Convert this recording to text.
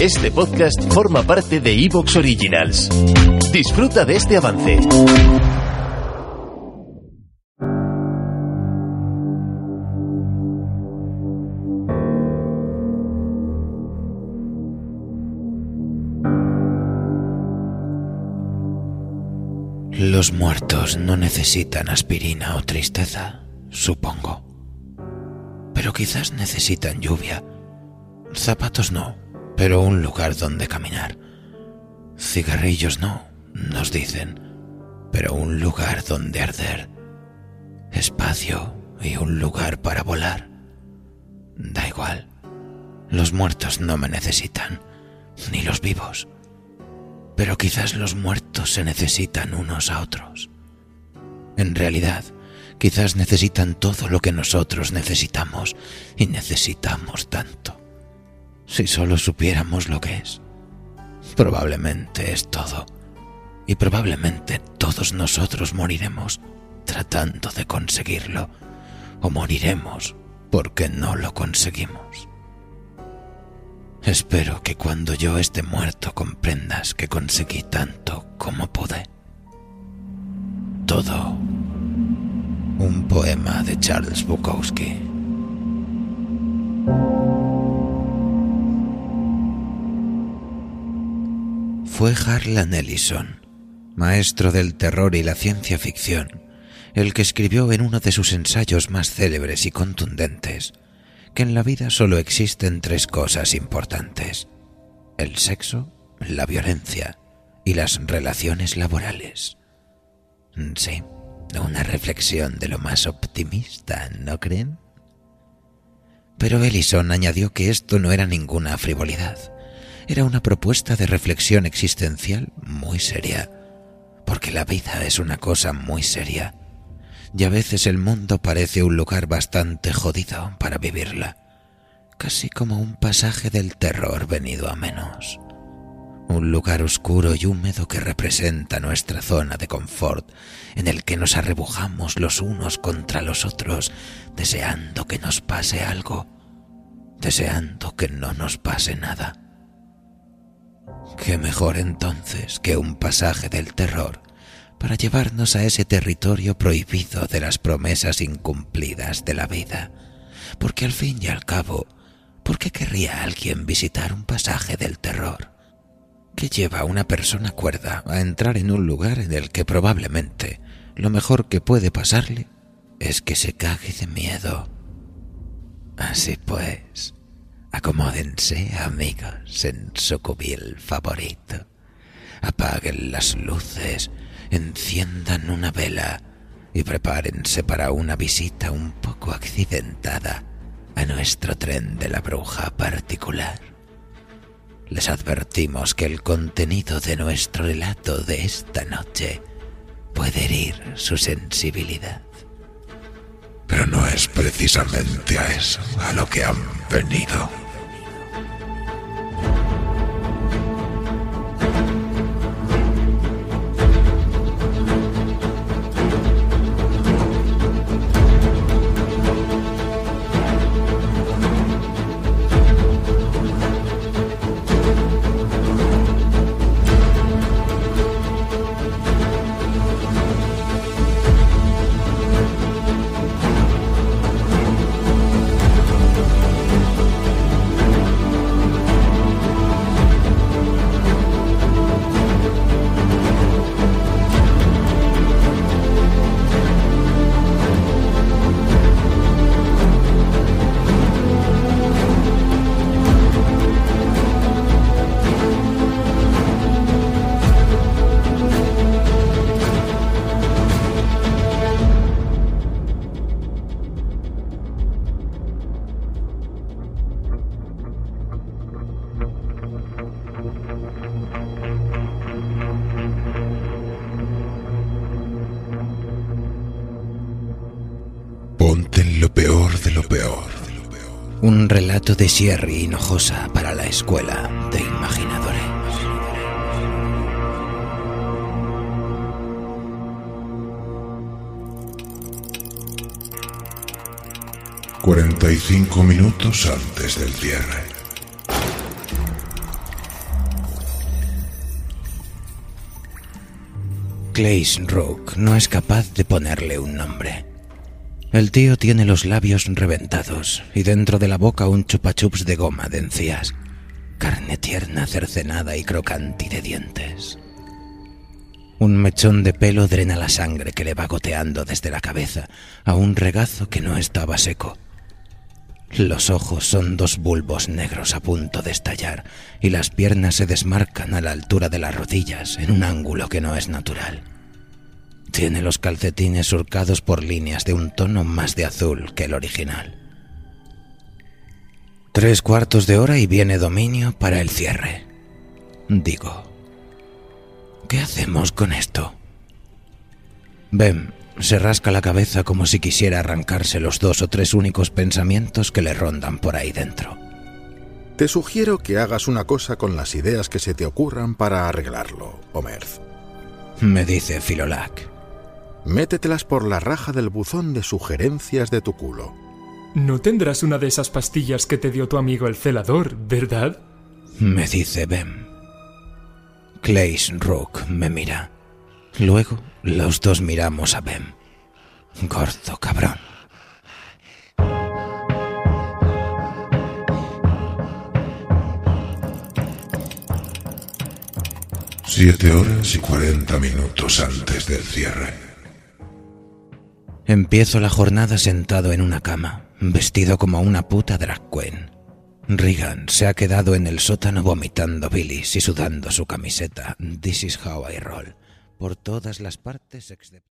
Este podcast forma parte de Evox Originals. Disfruta de este avance. Los muertos no necesitan aspirina o tristeza, supongo. Pero quizás necesitan lluvia. Zapatos no, pero un lugar donde caminar. Cigarrillos no, nos dicen, pero un lugar donde arder. Espacio y un lugar para volar. Da igual. Los muertos no me necesitan, ni los vivos. Pero quizás los muertos se necesitan unos a otros. En realidad, quizás necesitan todo lo que nosotros necesitamos y necesitamos tanto. Si solo supiéramos lo que es. Probablemente es todo. Y probablemente todos nosotros moriremos tratando de conseguirlo. O moriremos porque no lo conseguimos. Espero que cuando yo esté muerto comprendas que conseguí tanto como pude. Todo. Un poema de Charles Bukowski. Fue Harlan Ellison, maestro del terror y la ciencia ficción, el que escribió en uno de sus ensayos más célebres y contundentes que en la vida solo existen tres cosas importantes. El sexo, la violencia y las relaciones laborales. Sí, una reflexión de lo más optimista, ¿no creen? Pero Ellison añadió que esto no era ninguna frivolidad. Era una propuesta de reflexión existencial muy seria, porque la vida es una cosa muy seria y a veces el mundo parece un lugar bastante jodido para vivirla, casi como un pasaje del terror venido a menos. Un lugar oscuro y húmedo que representa nuestra zona de confort, en el que nos arrebujamos los unos contra los otros, deseando que nos pase algo, deseando que no nos pase nada. ¿Qué mejor entonces que un pasaje del terror para llevarnos a ese territorio prohibido de las promesas incumplidas de la vida? Porque al fin y al cabo, ¿por qué querría alguien visitar un pasaje del terror? ¿Qué lleva a una persona cuerda a entrar en un lugar en el que probablemente lo mejor que puede pasarle es que se cague de miedo? Así pues, acomódense amigos en su cubil favorito. Apaguen las luces, enciendan una vela y prepárense para una visita un poco accidentada a nuestro tren de la bruja particular. Les advertimos que el contenido de nuestro relato de esta noche puede herir su sensibilidad. Pero no es precisamente a eso a lo que han venido. Un relato de Sierra Hinojosa para la escuela de imaginadores. 45 minutos antes del cierre. Clays Rook no es capaz de ponerle un nombre. El tío tiene los labios reventados y dentro de la boca un chupachups de goma de encías. Carne tierna, cercenada y crocante de dientes. Un mechón de pelo drena la sangre que le va goteando desde la cabeza a un regazo que no estaba seco. Los ojos son dos bulbos negros a punto de estallar y las piernas se desmarcan a la altura de las rodillas en un ángulo que no es natural. Tiene los calcetines surcados por líneas de un tono más de azul que el original. Tres cuartos de hora y viene dominio para el cierre. Digo, ¿qué hacemos con esto? Bem se rasca la cabeza como si quisiera arrancarse los dos o tres únicos pensamientos que le rondan por ahí dentro. Te sugiero que hagas una cosa con las ideas que se te ocurran para arreglarlo, Omerth. Me dice Filolac. Métetelas por la raja del buzón de sugerencias de tu culo. No tendrás una de esas pastillas que te dio tu amigo el celador, ¿verdad? Me dice Bem. Clays Rook me mira. Luego los dos miramos a Bem. Gordo cabrón. Siete horas y cuarenta minutos antes del cierre. Empiezo la jornada sentado en una cama, vestido como una puta drag queen. Regan se ha quedado en el sótano vomitando bilis y sudando su camiseta This is how I roll por todas las partes excepto...